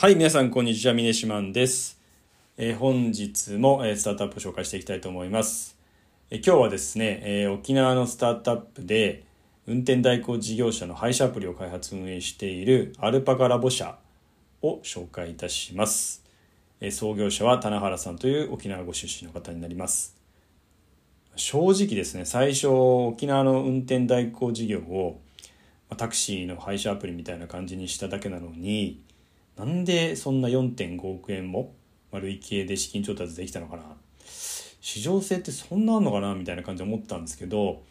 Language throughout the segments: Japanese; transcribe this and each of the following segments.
はい、皆さん、こんにちは。ミネシマンです。えー本日も、えースタートアップを紹介していきたいと思います。えー今日はですね、え沖縄のスタートアップで、運転代行事業者の配車アプリを開発運営しているアルパカラボ社を紹介いたします。え創業者は棚原さんという沖縄ご出身の方になります。正直ですね、最初、沖縄の運転代行事業を、タクシーの配車アプリみたいな感じにしただけなのに、なんでそんな4.5億円もまあ累計で資金調達できたのかな。市場性ってそんなあんのかなみたいな感じで思ったんですけど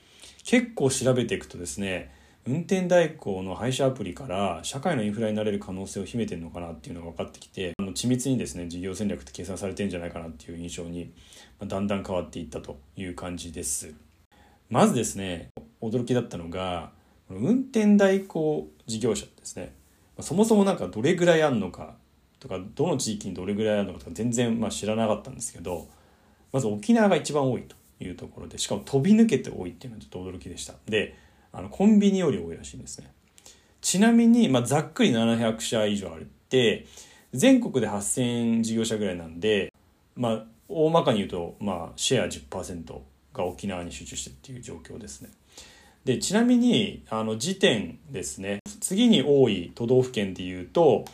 結構調べていくとですね運転代行の配車アプリから社会のインフラになれる可能性を秘めてるのかなっていうのが分かってきてあの緻密にですね事業戦略って計算されてるんじゃないかなっていう印象にまだんだん変わっていったという感じです。まずですね驚きだったのが運転代行事業者ですね。そもそもなんかどれぐらいあるのかとかどの地域にどれぐらいあるのかとか全然まあ知らなかったんですけどまず沖縄が一番多いというところでしかも飛び抜けて多いっていうのはちょっと驚きでした。であのコンビニより多いらしいんですね。ちなみに、まあ、ざっくり700社以上あるって全国で8000事業者ぐらいなんで、まあ、大まかに言うと、まあ、シェア10%が沖縄に集中してっていう状況ですね。でちなみにあの時点ですね。次に多い都道府県でいうと,、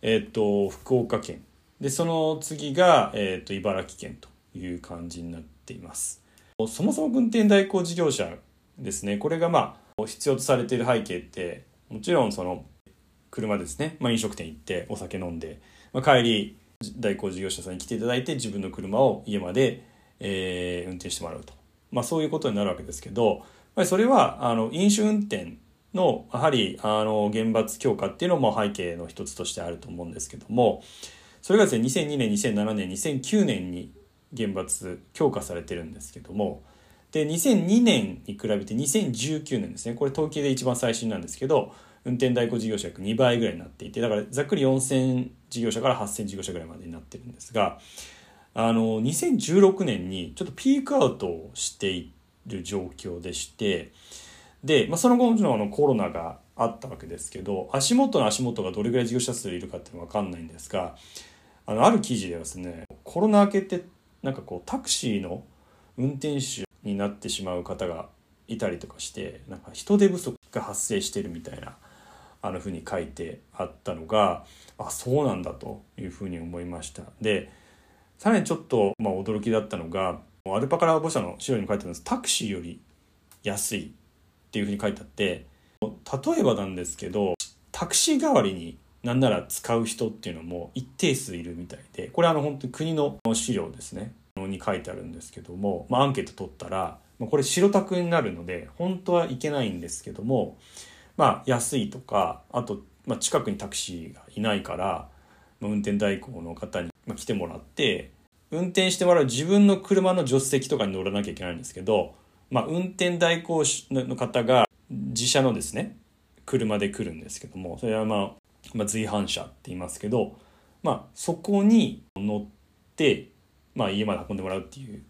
えっと福岡県。でその次が、えっと茨城県という感じになっています。そもそも運転代行事業者ですね。これがまあ必要とされている背景ってもちろんその車ですね、まあ、飲食店行ってお酒飲んで、まあ、帰り代行事業者さんに来ていただいて自分の車を家まで、えー運転してもらうと、まあ、そういうことになるわけですけどそれはあの飲酒運転のやはりあの厳罰強化っていうのも背景の一つとしてあると思うんですけどもそれがですね2002年2007年2009年に厳罰強化されてるんですけどもで2002年に比べて2019年ですねこれ統計で一番最新なんですけど運転代行事業者約2倍ぐらいになっていてだからざっくり4000事業者から8000事業者ぐらいまでになってるんですがあの2016年にちょっとピークアウトをしている状況でしてで、まあ、その後もちろんあのコロナがあったわけですけど足元の足元がどれぐらい事業者数いるかっていうのは分かんないんですがあのある記事ではですねコロナ明けてなんかこうタクシーの運転手になってしまう方がいたりとかしてなんか人手不足が発生してるみたいなあのふうに書いてあったのがあそうなんだというふうに思いました。でさらにちょっと、まあ、驚きだったのがアルパカラボ社の資料に書いてあるんです。タクシーより安い。っていうふうに書いてあって例えばなんですけどタクシー代わりになんなら使う人っていうのも一定数いるみたいでこれあの本当に国の資料ですね。に書いてあるんですけども、まあ、アンケート取ったらまあこれ白タクになるので本当はいけないんですけどもまあ安いとかあと、まあ、近くにタクシーがいないから、まあ、運転代行の方に来てもらって運転してもらう自分の車の助手席とかに乗らなきゃいけないんですけど、まあ、運転代行の方が自社のですね車で来るんですけどもそれはまあ、まあ、随伴車って言いますけど、まあ、そこに乗って、まあ、家まで運んでもらうっていう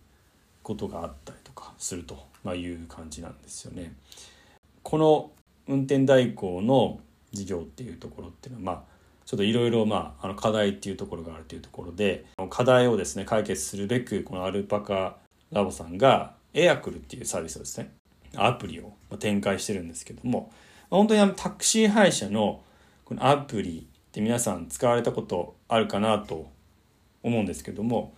ことがあったりとかすると、まあ、いう感じなんですよね。この運転代行の事業っていうところっていうのはまあちょっといろいろまああの課題っていうところがあるというところで課題をですね解決するべくこのアルパカラボさんがエアクルっていうサービスをですね。アプリを展開してるんですけども。本当にあのタクシー配車のこのアプリって皆さん使われたことあるかなと思うんですけども。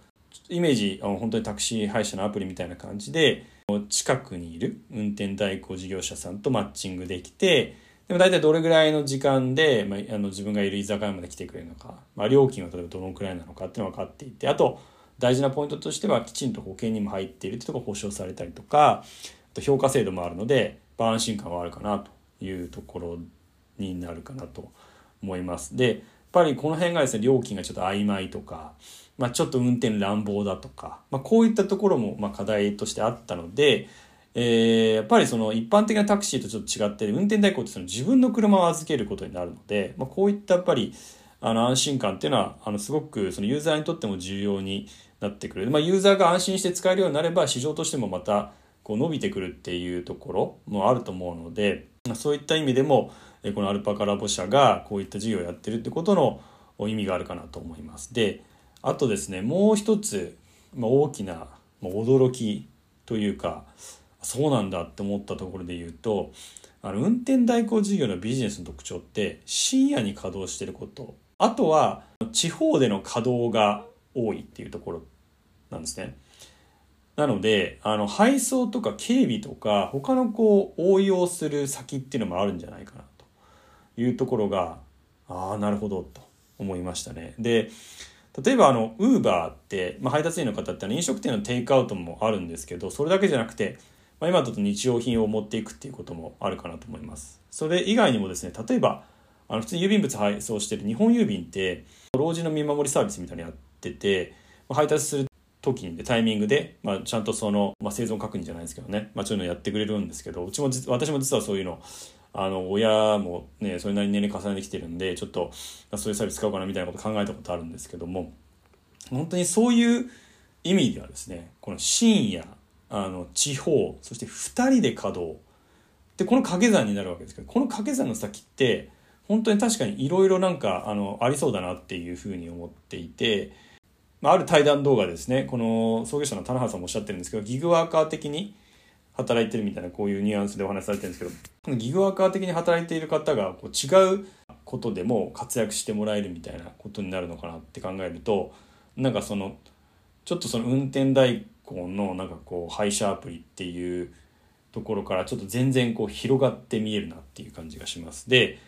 イメージあの本当にタクシー配車のアプリみたいな感じで近くにいる運転代行事業者さんとマッチングできてでも大体どれぐらいの時間で、まあ、あの自分がいる居酒屋まで来てくれるのか、まあ、料金は例えばどのくらいなのかっていうのが分かっていてあと大事なポイントとしてはきちんと保険にも入っているっていうところが保証されたりとかあと評価制度もあるので、安心感はあるかなというところになるかなと思います。でやっぱりこの辺がですね料金がちょっと曖昧とか、まあ、ちょっと運転乱暴だとか、まあ、こういったところもまあ課題としてあったので、えーやっぱりその一般的なタクシーとちょっと違って運転代行ってその自分の車を預けることになるので、まあ、こういったやっぱりあの安心感っていうのはあのすごくそのユーザーにとっても重要になってくる、まあ、ユーザーが安心して使えるようになれば市場としてもまたこう伸びてくるっていうところもあると思うのでそういった意味でもこのアルパカラボ社がこういった事業をやってるってことの意味があるかなと思います。であとですねもう一つ、まあ、大きな、驚きというかそうなんだって思ったところで言うとあの運転代行事業のビジネスの特徴って深夜に稼働してることあとは地方での稼働が多いっていうところなんですね。なのであの配送とか警備とか他のこう応用する先っていうのもあるんじゃないかなというところがああなるほどと思いましたね。で例えばあのウーバーって、まあ、配達員の方って飲食店のテイクアウトもあるんですけどそれだけじゃなくて、まあ、今だと日用品を持っていくっていうこともあるかなと思います。それ以外にもですね例えばあの普通に郵便物配送してる日本郵便って老人の見守りサービスみたいなのやってて配達する時に、タイミングで、まあ、ちゃんとその、まあ、生存確認じゃないですけどね、まあ、そういうのやってくれるんですけどうちも私も実はそういうのあの親もねそれなりに年齢重ねてきてるんでちょっとそういうサービス使おうかなみたいなこと考えたことあるんですけども本当にそういう意味ではですねこの深夜あの地方そして2人で稼働でこの掛け算になるわけですけどこの掛け算の先って本当に確かにいろいろなんかあのありそうだなっていうふうに思っていて。まあ、ある対談動画ですねこの創業者の田中さんもおっしゃってるんですけどギグワーカー的に働いてるみたいなこういうニュアンスでお話しされてるんですけどこのギグワーカー的に働いている方がこう違うことでも活躍してもらえるみたいなことになるのかなって考えるとなんかそのちょっとその運転代行のなんかこう配車アプリっていうところからちょっと全然こう広がって見えるなっていう感じがします。で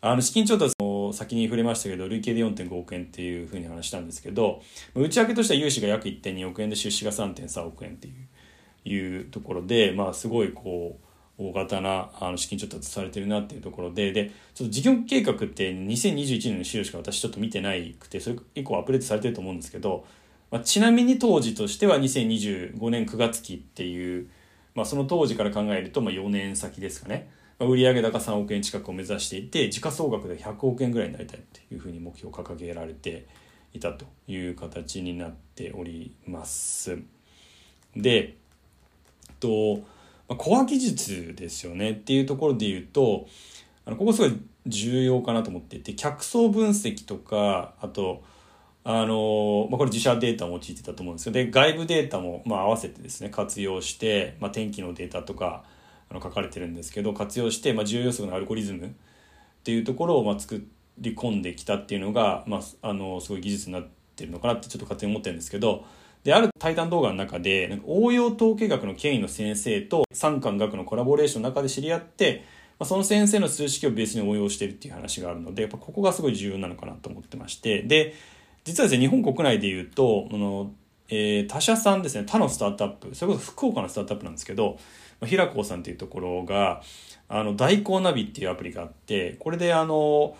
あの資金調達先に触れましたけど累計で4.5億円っていうふうに話したんですけど内訳としては融資が約1.2億円で出資が3.3億円っていういうところでまあすごいこう大型なあの資金調達されてるなっていうところででちょっと事業計画って2021年の資料しか私ちょっと見てないくてそれ以降アップデートされてると思うんですけど、まあ、ちなみに当時としては2025年9月期っていう、まあ、その当時から考えるとまあ4年先ですかね。売上高3億円近くを目指していて時価総額で100億円ぐらいになりたいっていうふうに目標を掲げられていたという形になっております。でとコア技術ですよねっていうところで言うとあのここすごい重要かなと思っていて客層分析とかあとあのまあ、これ自社データを用いてたと思うんですよで外部データもまあ合わせてですね活用して、まあ、天気のデータとかあの書かれてるんですけど活用して、まあ、重要予測のアルゴリズムっていうところをまあ作り込んできたっていうのが、まあ、あのすごい技術になってるのかなってちょっと勝手に思ってるんですけどである対談動画の中でなんか応用統計学の権威の先生と三官学のコラボレーションの中で知り合って、まあ、その先生の数式をベースに応用してるっていう話があるのでやっぱここがすごい重要なのかなと思ってましてで実はですね日本国内でいうとあの、えー、他社さんですね他のスタートアップそれこそ福岡のスタートアップなんですけど平子さんっていうところが、あの、代行ナビっていうアプリがあって、これであの、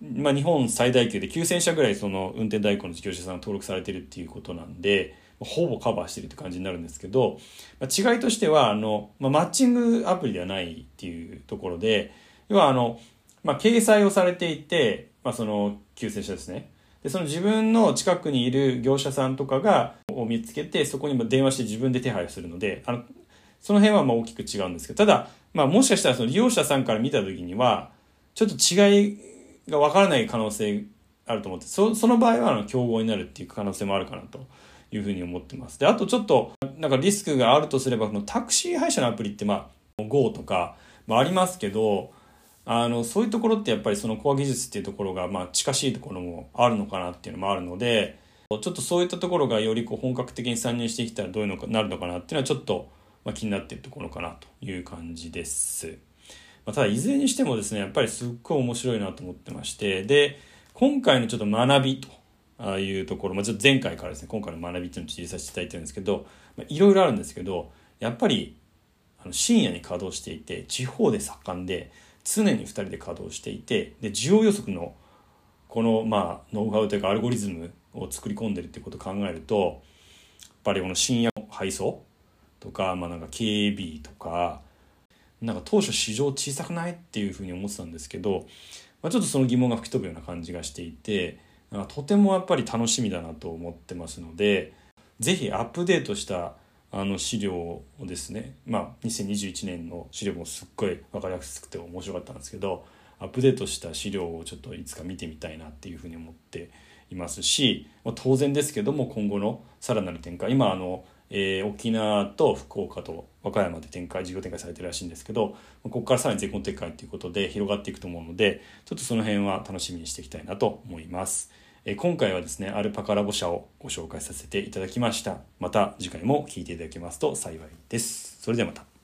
まあ、日本最大級で9000社ぐらいその運転代行の事業者さんが登録されてるっていうことなんで、ほぼカバーしてるって感じになるんですけど、まあ、違いとしては、あの、まあ、マッチングアプリではないっていうところで、要はあの、まあ、掲載をされていて、まあ、その、9000社ですね。で、その自分の近くにいる業者さんとかが、を見つけて、そこにも電話して自分で手配をするので、あの、その辺はまあ大きく違うんですけど、ただ、まあもしかしたらその利用者さんから見た時には、ちょっと違いがわからない可能性あると思って、そその場合はあの競合になるっていう可能性もあるかなというふうに思ってます。で、あとちょっと、なんかリスクがあるとすれば、このタクシー配車のアプリってまあ、GO とか、まあありますけど、あの、そういうところってやっぱりそのコア技術っていうところが、まあ近しいところもあるのかなっていうのもあるので、ちょっとそういったところがよりこう本格的に参入してきたらどういうのかなるのかなっていうのはちょっとまあ、気になっているところかなという感じです。まあ、ただいずれにしてもですねやっぱりすっごい面白いなと思ってましてで今回のちょっと学びというところ、まあ、ちょっと前回からですね今回の学びっていうのを知りさせていただいてるんですけどいろいろあるんですけどやっぱりあの深夜に稼働していて地方で盛んで常に2人で稼働していてで需要予測のこのまあノウハウというかアルゴリズムを作り込んでるっていうことを考えるとやっぱりこの深夜配送とか、まあ、なんか KB とかなんか当初市場小さくない？っていうふうに思ってたんですけど、まあ、ちょっとその疑問が吹き飛ぶような感じがしていてなんかとてもやっぱり楽しみだなと思ってますので是非アップデートしたあの資料をですねまあ2021年の資料もすっごい分かりやすくて面白かったんですけどアップデートした資料をちょっといつか見てみたいなっていうふうに思っていますしま当然ですけども今後のさらなる展開今あの、えー、沖縄と福岡と和歌山で展開事業展開されてるらしいんですけどここからさらに全国展開ということで広がっていくと思うのでちょっとその辺は楽しみにしていきたいなと思います。え今回はですねアルパカラボ社をご紹介させていただきました。また次回も聴いていただけますと幸いです。それではまた。